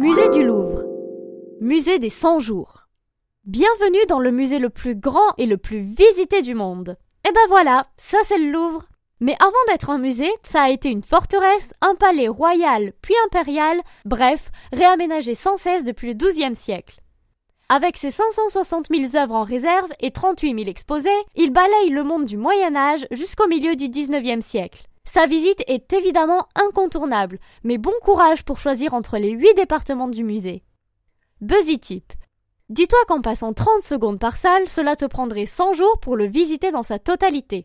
Musée du Louvre. Musée des 100 jours. Bienvenue dans le musée le plus grand et le plus visité du monde. Et ben voilà, ça c'est le Louvre. Mais avant d'être un musée, ça a été une forteresse, un palais royal puis impérial, bref, réaménagé sans cesse depuis le XIIe siècle. Avec ses 560 000 œuvres en réserve et 38 000 exposés, il balaye le monde du Moyen Âge jusqu'au milieu du XIXe siècle. Sa visite est évidemment incontournable, mais bon courage pour choisir entre les huit départements du musée. Buzzy Tip. Dis-toi qu'en passant 30 secondes par salle, cela te prendrait 100 jours pour le visiter dans sa totalité.